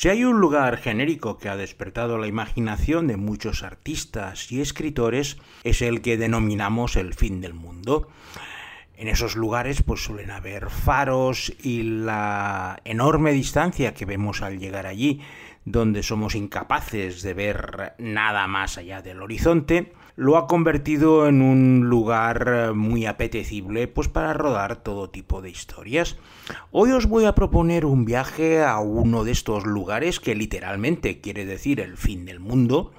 Si hay un lugar genérico que ha despertado la imaginación de muchos artistas y escritores, es el que denominamos el fin del mundo. En esos lugares pues suelen haber faros y la enorme distancia que vemos al llegar allí, donde somos incapaces de ver nada más allá del horizonte, lo ha convertido en un lugar muy apetecible pues para rodar todo tipo de historias. Hoy os voy a proponer un viaje a uno de estos lugares que literalmente quiere decir el fin del mundo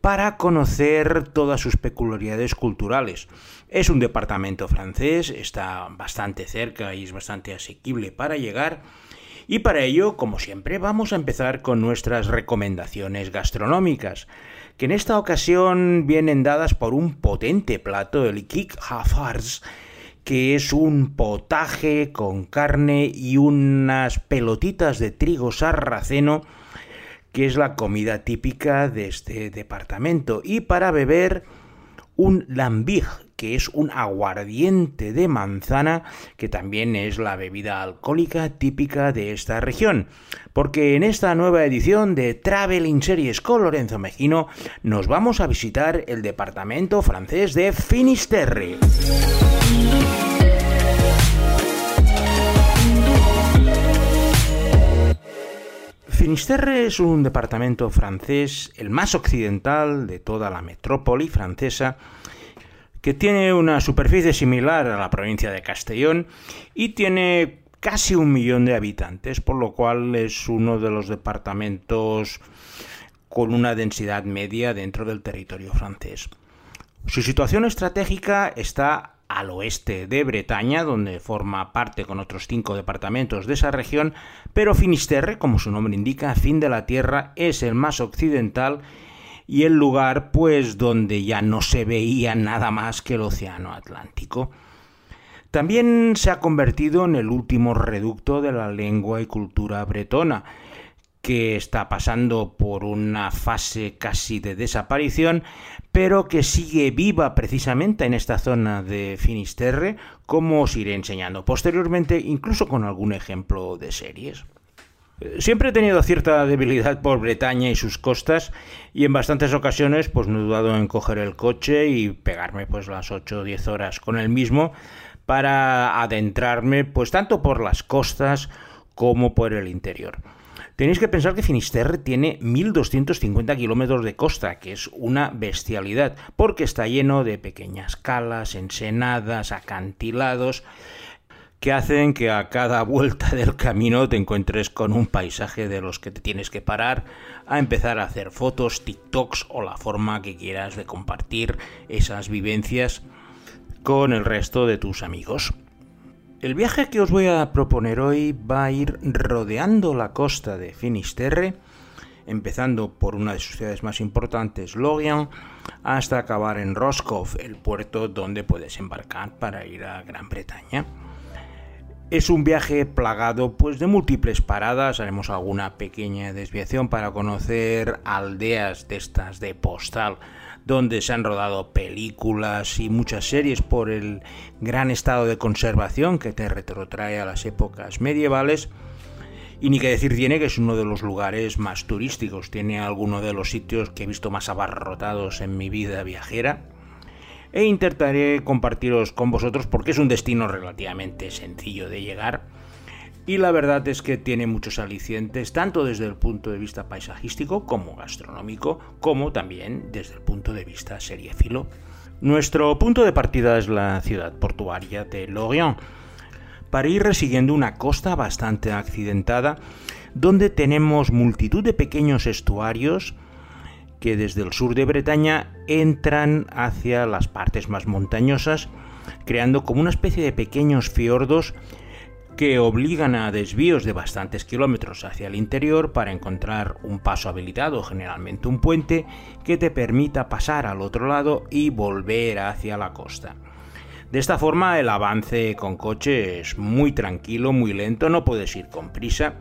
para conocer todas sus peculiaridades culturales. Es un departamento francés, está bastante cerca y es bastante asequible para llegar. Y para ello, como siempre, vamos a empezar con nuestras recomendaciones gastronómicas que en esta ocasión vienen dadas por un potente plato, el Kik Hafars, que es un potaje con carne y unas pelotitas de trigo sarraceno, que es la comida típica de este departamento. Y para beber, un lambic, que es un aguardiente de manzana, que también es la bebida alcohólica típica de esta región. Porque en esta nueva edición de Traveling Series con Lorenzo Mejino nos vamos a visitar el departamento francés de Finisterre. Finisterre es un departamento francés, el más occidental de toda la metrópoli francesa, que tiene una superficie similar a la provincia de Castellón y tiene casi un millón de habitantes, por lo cual es uno de los departamentos con una densidad media dentro del territorio francés. Su situación estratégica está al oeste de Bretaña, donde forma parte con otros cinco departamentos de esa región, pero Finisterre, como su nombre indica, fin de la tierra, es el más occidental y el lugar pues donde ya no se veía nada más que el océano Atlántico. También se ha convertido en el último reducto de la lengua y cultura bretona, que está pasando por una fase casi de desaparición, pero que sigue viva precisamente en esta zona de Finisterre, como os iré enseñando posteriormente, incluso con algún ejemplo de series. Siempre he tenido cierta debilidad por Bretaña y sus costas y en bastantes ocasiones pues no he dudado en coger el coche y pegarme pues las 8 o 10 horas con el mismo para adentrarme pues tanto por las costas como por el interior. Tenéis que pensar que Finisterre tiene 1.250 kilómetros de costa, que es una bestialidad, porque está lleno de pequeñas calas, ensenadas, acantilados, que hacen que a cada vuelta del camino te encuentres con un paisaje de los que te tienes que parar a empezar a hacer fotos, TikToks o la forma que quieras de compartir esas vivencias con el resto de tus amigos. El viaje que os voy a proponer hoy va a ir rodeando la costa de Finisterre, empezando por una de sus ciudades más importantes, Lorient, hasta acabar en Roscoff, el puerto donde puedes embarcar para ir a Gran Bretaña. Es un viaje plagado pues de múltiples paradas, haremos alguna pequeña desviación para conocer aldeas de estas de postal donde se han rodado películas y muchas series por el gran estado de conservación que te retrotrae a las épocas medievales. Y ni que decir tiene que es uno de los lugares más turísticos, tiene alguno de los sitios que he visto más abarrotados en mi vida viajera e intentaré compartiros con vosotros porque es un destino relativamente sencillo de llegar y la verdad es que tiene muchos alicientes tanto desde el punto de vista paisajístico como gastronómico como también desde el punto de vista seriéfilo. Nuestro punto de partida es la ciudad portuaria de Lorient para ir resiguiendo una costa bastante accidentada donde tenemos multitud de pequeños estuarios que desde el sur de Bretaña entran hacia las partes más montañosas, creando como una especie de pequeños fiordos que obligan a desvíos de bastantes kilómetros hacia el interior para encontrar un paso habilitado, generalmente un puente, que te permita pasar al otro lado y volver hacia la costa. De esta forma el avance con coche es muy tranquilo, muy lento, no puedes ir con prisa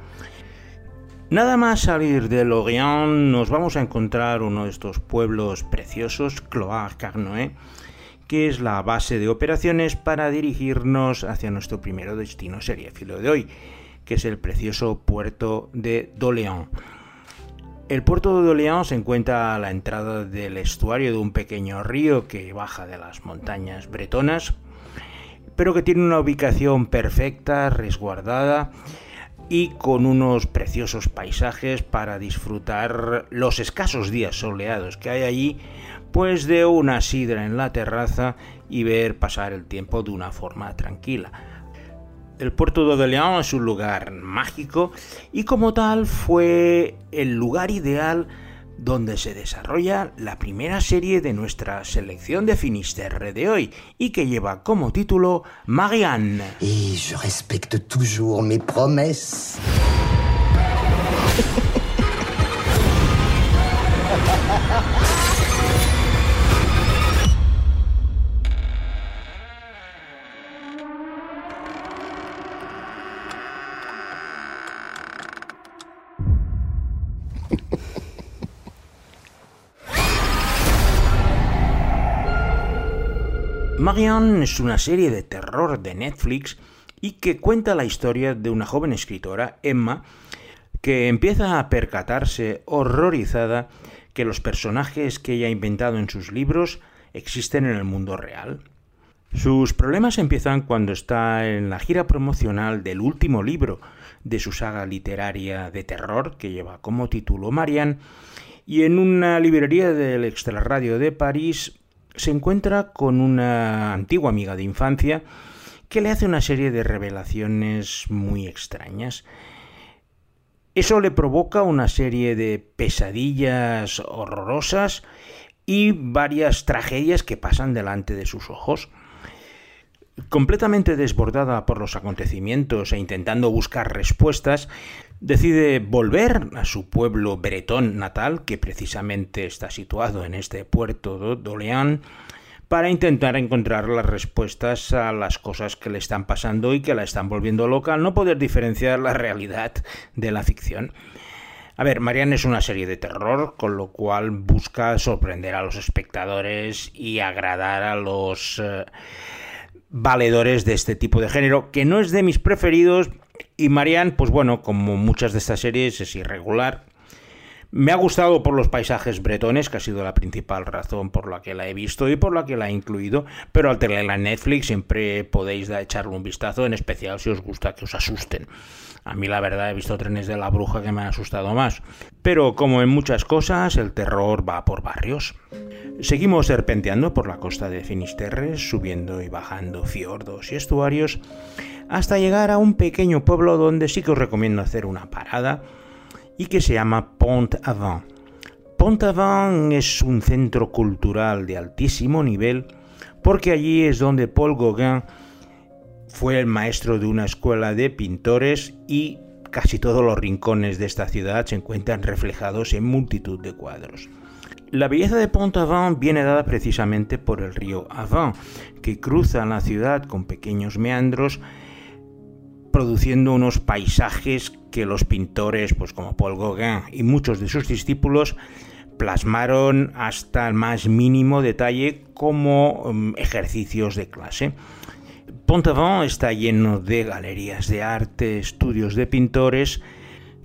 Nada más salir de Lorient nos vamos a encontrar uno de estos pueblos preciosos, Cloire-Carnoët, que es la base de operaciones para dirigirnos hacia nuestro primer destino seriéfilo de hoy, que es el precioso puerto de Doléans. El puerto de Doléans se encuentra a la entrada del estuario de un pequeño río que baja de las montañas bretonas, pero que tiene una ubicación perfecta, resguardada y con unos preciosos paisajes para disfrutar los escasos días soleados que hay allí, pues de una sidra en la terraza y ver pasar el tiempo de una forma tranquila. El puerto de León es un lugar mágico y como tal fue el lugar ideal donde se desarrolla la primera serie de nuestra selección de Finisterre de hoy y que lleva como título Marianne. Y je respecte toujours mes promesses. Marianne es una serie de terror de Netflix y que cuenta la historia de una joven escritora, Emma, que empieza a percatarse horrorizada que los personajes que ella ha inventado en sus libros existen en el mundo real. Sus problemas empiezan cuando está en la gira promocional del último libro de su saga literaria de terror, que lleva como título Marianne, y en una librería del Extrarradio de París se encuentra con una antigua amiga de infancia que le hace una serie de revelaciones muy extrañas. Eso le provoca una serie de pesadillas horrorosas y varias tragedias que pasan delante de sus ojos. Completamente desbordada por los acontecimientos e intentando buscar respuestas, decide volver a su pueblo bretón natal, que precisamente está situado en este puerto de Orléans, para intentar encontrar las respuestas a las cosas que le están pasando y que la están volviendo loca, al no poder diferenciar la realidad de la ficción. A ver, Marianne es una serie de terror, con lo cual busca sorprender a los espectadores y agradar a los eh, valedores de este tipo de género, que no es de mis preferidos, y Marianne, pues bueno, como muchas de estas series, es irregular. Me ha gustado por los paisajes bretones, que ha sido la principal razón por la que la he visto y por la que la he incluido, pero al tenerla en Netflix siempre podéis echarle un vistazo, en especial si os gusta que os asusten. A mí la verdad he visto trenes de la bruja que me han asustado más. Pero como en muchas cosas, el terror va por barrios. Seguimos serpenteando por la costa de Finisterre, subiendo y bajando fiordos y estuarios, hasta llegar a un pequeño pueblo donde sí que os recomiendo hacer una parada y que se llama Pont-Aven. Pont-Aven es un centro cultural de altísimo nivel porque allí es donde Paul Gauguin fue el maestro de una escuela de pintores y casi todos los rincones de esta ciudad se encuentran reflejados en multitud de cuadros. La belleza de Pont-Aven viene dada precisamente por el río Aven, que cruza la ciudad con pequeños meandros produciendo unos paisajes que los pintores, pues como Paul Gauguin y muchos de sus discípulos, plasmaron hasta el más mínimo detalle como um, ejercicios de clase. Pont-Aven está lleno de galerías de arte, estudios de pintores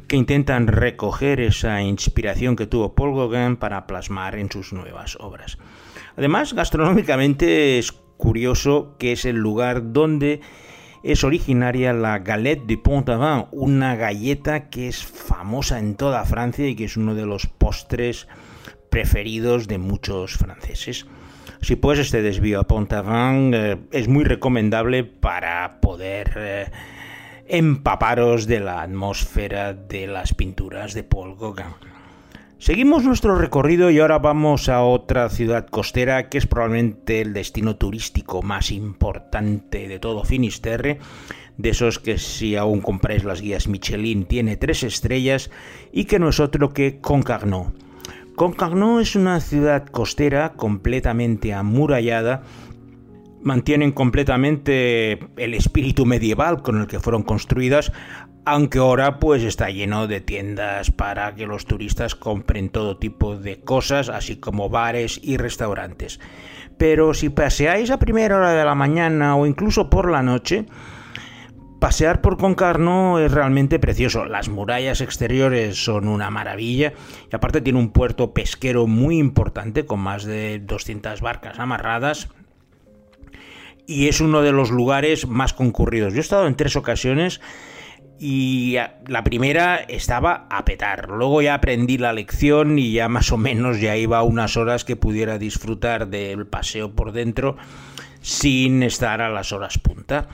que intentan recoger esa inspiración que tuvo Paul Gauguin para plasmar en sus nuevas obras. Además, gastronómicamente es curioso que es el lugar donde es originaria la galette de Pont-Aven, una galleta que es famosa en toda Francia y que es uno de los postres preferidos de muchos franceses. Si pues este desvío a Pont-Aven eh, es muy recomendable para poder eh, empaparos de la atmósfera de las pinturas de Paul Gauguin. Seguimos nuestro recorrido y ahora vamos a otra ciudad costera que es probablemente el destino turístico más importante de todo Finisterre, de esos que si aún compráis las guías Michelin tiene tres estrellas y que no es otro que Concarneau. Concarneau es una ciudad costera completamente amurallada mantienen completamente el espíritu medieval con el que fueron construidas, aunque ahora pues está lleno de tiendas para que los turistas compren todo tipo de cosas, así como bares y restaurantes. Pero si paseáis a primera hora de la mañana o incluso por la noche, pasear por Concarneau es realmente precioso. Las murallas exteriores son una maravilla y aparte tiene un puerto pesquero muy importante con más de 200 barcas amarradas y es uno de los lugares más concurridos. Yo he estado en tres ocasiones y la primera estaba a petar. Luego ya aprendí la lección y ya más o menos ya iba unas horas que pudiera disfrutar del paseo por dentro sin estar a las horas punta.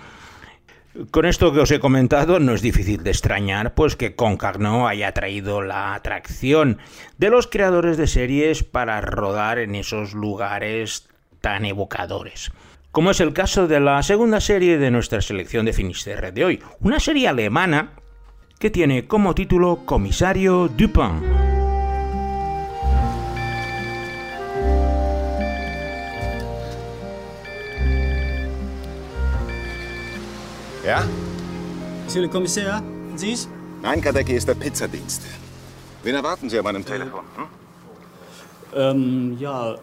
Con esto que os he comentado, no es difícil de extrañar, pues que Concarneau haya traído la atracción de los creadores de series para rodar en esos lugares tan evocadores. Como es el caso de la segunda serie de nuestra selección de Finisterre de hoy, una serie alemana que tiene como título Comisario Dupin. Ja? Monsieur le Commissaire, Sie es? Nein, Kadecki ist der Pizzadienst. Wen erwarten Sie an meinem Telefon? Hm? Ähm, ja.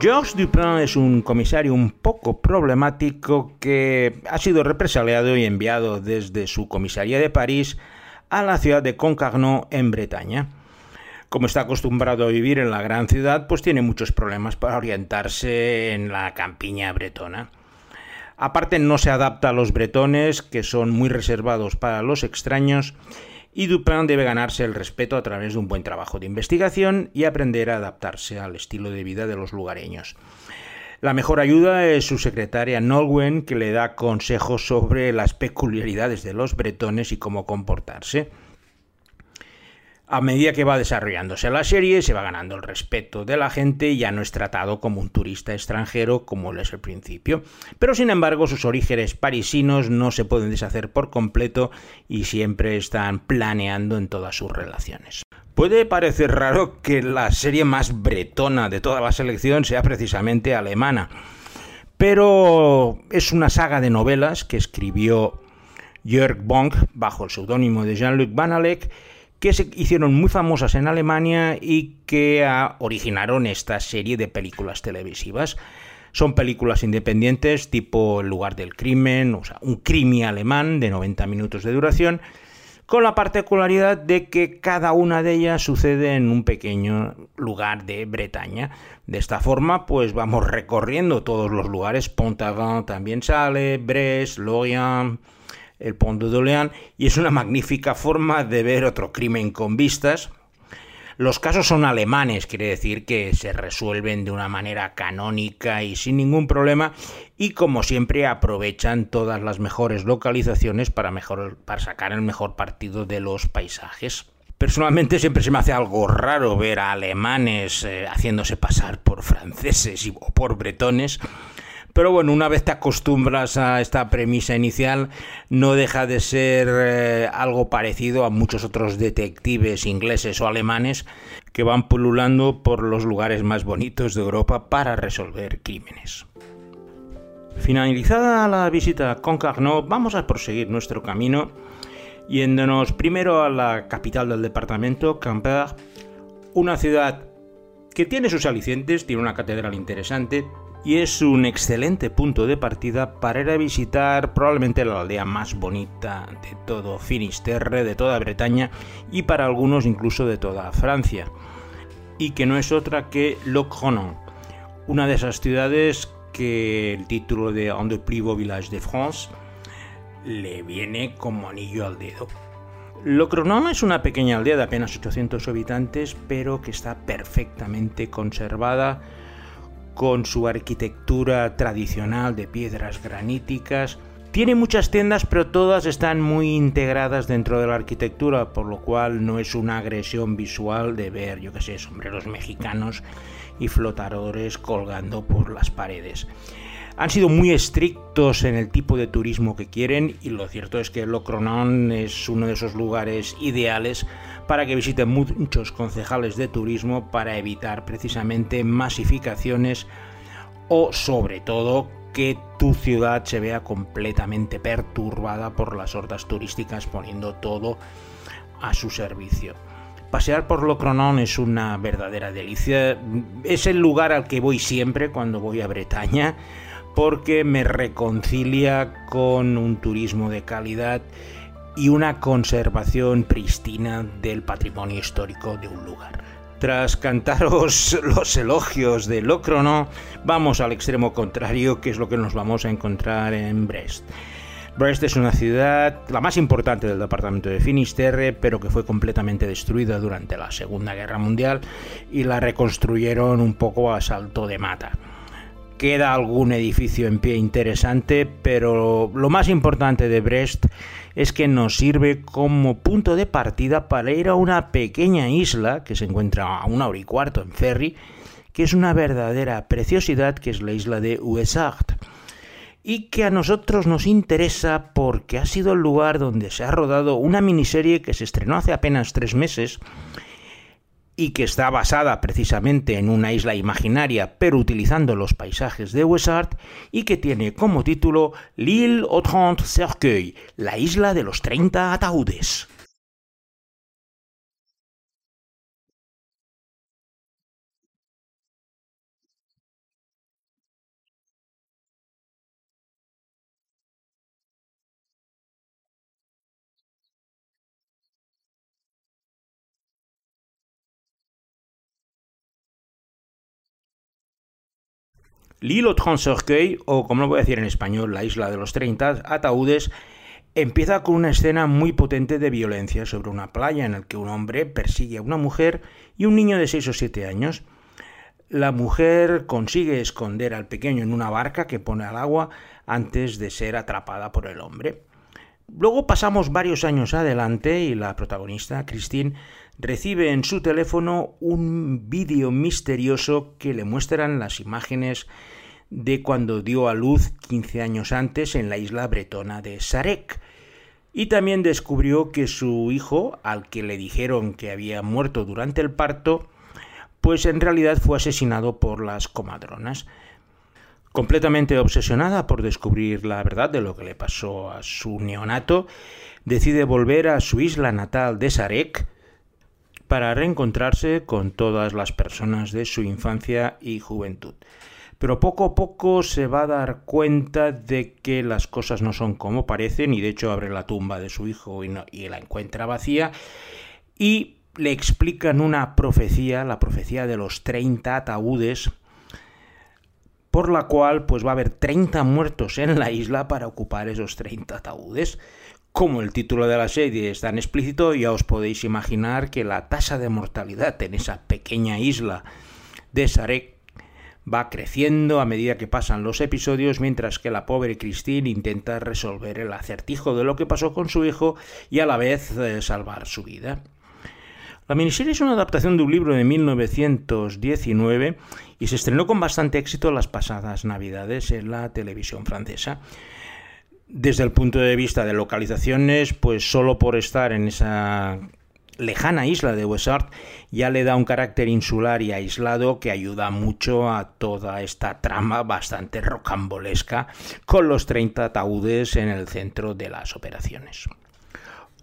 Georges Dupin es un comisario un poco problemático que ha sido represaliado y enviado desde su comisaría de París a la ciudad de Concarneau en Bretaña. Como está acostumbrado a vivir en la gran ciudad, pues tiene muchos problemas para orientarse en la campiña bretona. Aparte no se adapta a los bretones, que son muy reservados para los extraños, y Dupin debe ganarse el respeto a través de un buen trabajo de investigación y aprender a adaptarse al estilo de vida de los lugareños. La mejor ayuda es su secretaria Nolwen, que le da consejos sobre las peculiaridades de los bretones y cómo comportarse. A medida que va desarrollándose la serie, se va ganando el respeto de la gente y ya no es tratado como un turista extranjero como lo es al principio. Pero sin embargo, sus orígenes parisinos no se pueden deshacer por completo y siempre están planeando en todas sus relaciones. Puede parecer raro que la serie más bretona de toda la selección sea precisamente alemana, pero es una saga de novelas que escribió Jörg Bonk bajo el seudónimo de Jean-Luc Banalek que se hicieron muy famosas en Alemania y que ah, originaron esta serie de películas televisivas. Son películas independientes tipo El lugar del crimen, o sea, un crimi alemán de 90 minutos de duración, con la particularidad de que cada una de ellas sucede en un pequeño lugar de Bretaña. De esta forma, pues vamos recorriendo todos los lugares. Pont-Aven también sale, Brest, Lorient, el Pont de y es una magnífica forma de ver otro crimen con vistas. Los casos son alemanes, quiere decir que se resuelven de una manera canónica y sin ningún problema, y como siempre aprovechan todas las mejores localizaciones para, mejor, para sacar el mejor partido de los paisajes. Personalmente siempre se me hace algo raro ver a alemanes eh, haciéndose pasar por franceses o por bretones, pero bueno, una vez te acostumbras a esta premisa inicial, no deja de ser eh, algo parecido a muchos otros detectives ingleses o alemanes que van pululando por los lugares más bonitos de Europa para resolver crímenes. Finalizada la visita a Concarneau, vamos a proseguir nuestro camino yéndonos primero a la capital del departamento, Quimper, una ciudad que tiene sus alicientes, tiene una catedral interesante, y es un excelente punto de partida para ir a visitar probablemente la aldea más bonita de todo Finisterre, de toda Bretaña y para algunos incluso de toda Francia, y que no es otra que Locronan, una de esas ciudades que el título de Un des plus beaux villages de France le viene como anillo al dedo. Locronan es una pequeña aldea de apenas 800 habitantes, pero que está perfectamente conservada con su arquitectura tradicional de piedras graníticas. Tiene muchas tiendas, pero todas están muy integradas dentro de la arquitectura, por lo cual no es una agresión visual de ver, yo que sé, sombreros mexicanos y flotadores colgando por las paredes. Han sido muy estrictos en el tipo de turismo que quieren y lo cierto es que Locronan es uno de esos lugares ideales para que visiten muchos concejales de turismo para evitar precisamente masificaciones o sobre todo que tu ciudad se vea completamente perturbada por las hordas turísticas poniendo todo a su servicio. Pasear por Locronan es una verdadera delicia. Es el lugar al que voy siempre cuando voy a Bretaña porque me reconcilia con un turismo de calidad y una conservación pristina del patrimonio histórico de un lugar. Tras cantaros los elogios de Locrono, vamos al extremo contrario, que es lo que nos vamos a encontrar en Brest. Brest es una ciudad, la más importante del departamento de Finisterre, pero que fue completamente destruida durante la Segunda Guerra Mundial y la reconstruyeron un poco a salto de mata. Queda algún edificio en pie interesante, pero lo más importante de Brest es que nos sirve como punto de partida para ir a una pequeña isla que se encuentra a una hora y cuarto en ferry, que es una verdadera preciosidad, que es la isla de Ouessart y que a nosotros nos interesa porque ha sido el lugar donde se ha rodado una miniserie que se estrenó hace apenas tres meses y que está basada precisamente en una isla imaginaria, pero utilizando los paisajes de Wessart, y que tiene como título L'île aux trente cercueils, la isla de los 30 ataúdes. L'île Trancercueil, o como lo voy a decir en español, la isla de los 30 ataúdes, empieza con una escena muy potente de violencia sobre una playa en la que un hombre persigue a una mujer y un niño de 6 o 7 años. La mujer consigue esconder al pequeño en una barca que pone al agua antes de ser atrapada por el hombre. Luego pasamos varios años adelante y la protagonista, Christine, recibe en su teléfono un vídeo misterioso que le muestran las imágenes de cuando dio a luz 15 años antes en la isla bretona de Sarek. Y también descubrió que su hijo, al que le dijeron que había muerto durante el parto, pues en realidad fue asesinado por las comadronas. Completamente obsesionada por descubrir la verdad de lo que le pasó a su neonato, decide volver a su isla natal de Sarek, para reencontrarse con todas las personas de su infancia y juventud. Pero poco a poco se va a dar cuenta de que las cosas no son como parecen y de hecho abre la tumba de su hijo y, la encuentra vacía y le explican una profecía, la profecía de los 30 ataúdes, por la cual pues va a haber 30 muertos en la isla para ocupar esos 30 ataúdes. Como el título de la serie es tan explícito, ya os podéis imaginar que la tasa de mortalidad en esa pequeña isla de Sarek va creciendo a medida que pasan los episodios, mientras que la pobre Christine intenta resolver el acertijo de lo que pasó con su hijo y a la vez eh, salvar su vida. La miniserie es una adaptación de un libro de 1919 y se estrenó con bastante éxito las pasadas navidades en la televisión francesa desde el punto de vista de localizaciones, pues solo por estar en esa lejana isla de Wessart ya le da un carácter insular y aislado que ayuda mucho a toda esta trama bastante rocambolesca con los 30 ataúdes en el centro de las operaciones.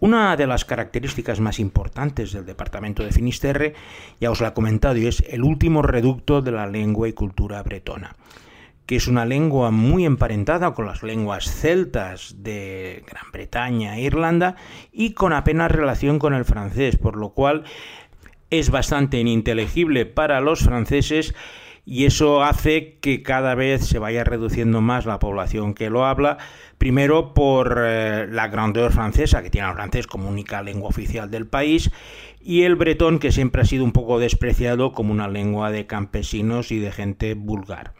Una de las características más importantes del departamento de Finisterre, ya os la he comentado, es el último reducto de la lengua y cultura bretona que es una lengua muy emparentada con las lenguas celtas de Gran Bretaña e Irlanda y con apenas relación con el francés, por lo cual es bastante ininteligible para los franceses y eso hace que cada vez se vaya reduciendo más la población que lo habla, primero por eh, la grandeur francesa, que tiene el francés como única lengua oficial del país, y el bretón, que siempre ha sido un poco despreciado como una lengua de campesinos y de gente vulgar.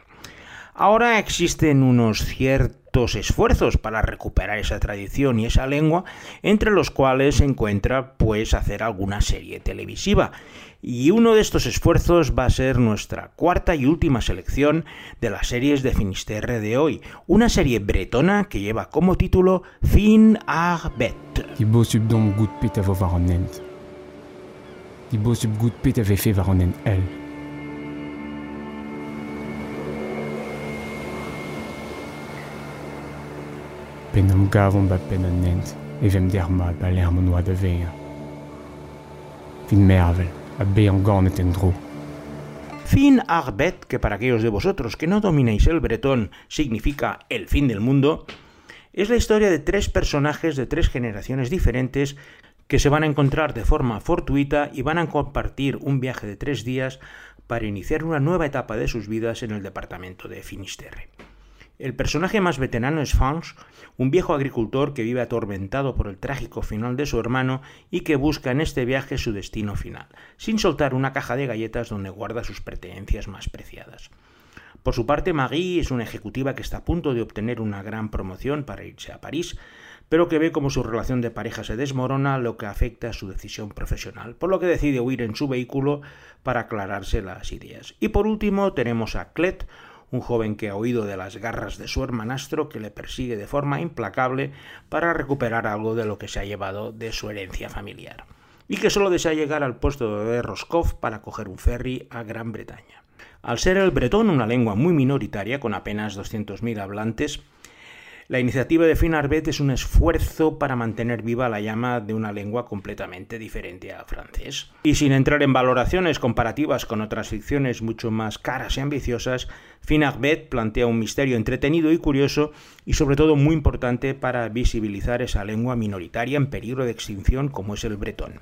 Ahora existen unos ciertos esfuerzos para recuperar esa tradición y esa lengua, entre los cuales se encuentra pues hacer alguna serie televisiva. Y uno de estos esfuerzos va a ser nuestra cuarta y última selección de las series de Finisterre de hoy, una serie bretona que lleva como título Fin Arbet. Pen Fin Arbet, que para aquellos de vosotros que no dominéis el bretón significa el fin del mundo, es la historia de tres personajes de tres generaciones diferentes que se van a encontrar de forma fortuita y van a compartir un viaje de tres días para iniciar una nueva etapa de sus vidas en el departamento de Finisterre. El personaje más veterano es Fans, un viejo agricultor que vive atormentado por el trágico final de su hermano y que busca en este viaje su destino final, sin soltar una caja de galletas donde guarda sus pertenencias más preciadas. Por su parte, Marie es una ejecutiva que está a punto de obtener una gran promoción para irse a París, pero que ve como su relación de pareja se desmorona, lo que afecta a su decisión profesional, por lo que decide huir en su vehículo para aclararse las ideas. Y por último tenemos a Clet, un joven que ha oído de las garras de su hermanastro que le persigue de forma implacable para recuperar algo de lo que se ha llevado de su herencia familiar, y que solo desea llegar al puesto de Roscoff para coger un ferry a Gran Bretaña. Al ser el bretón una lengua muy minoritaria, con apenas 200.000 hablantes, la iniciativa de Finarbet es un esfuerzo para mantener viva la llama de una lengua completamente diferente a francés. Y sin entrar en valoraciones comparativas con otras ficciones mucho más caras y ambiciosas, Finarbet plantea un misterio entretenido y curioso y sobre todo muy importante para visibilizar esa lengua minoritaria en peligro de extinción como es el bretón.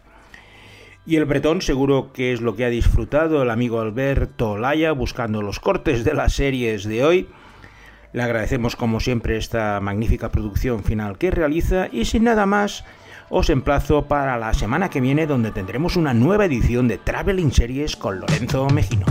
Y el bretón seguro que es lo que ha disfrutado el amigo Alberto Laya buscando los cortes de las series de hoy le agradecemos como siempre esta magnífica producción final que realiza y sin nada más os emplazo para la semana que viene donde tendremos una nueva edición de Traveling Series con Lorenzo Mejino.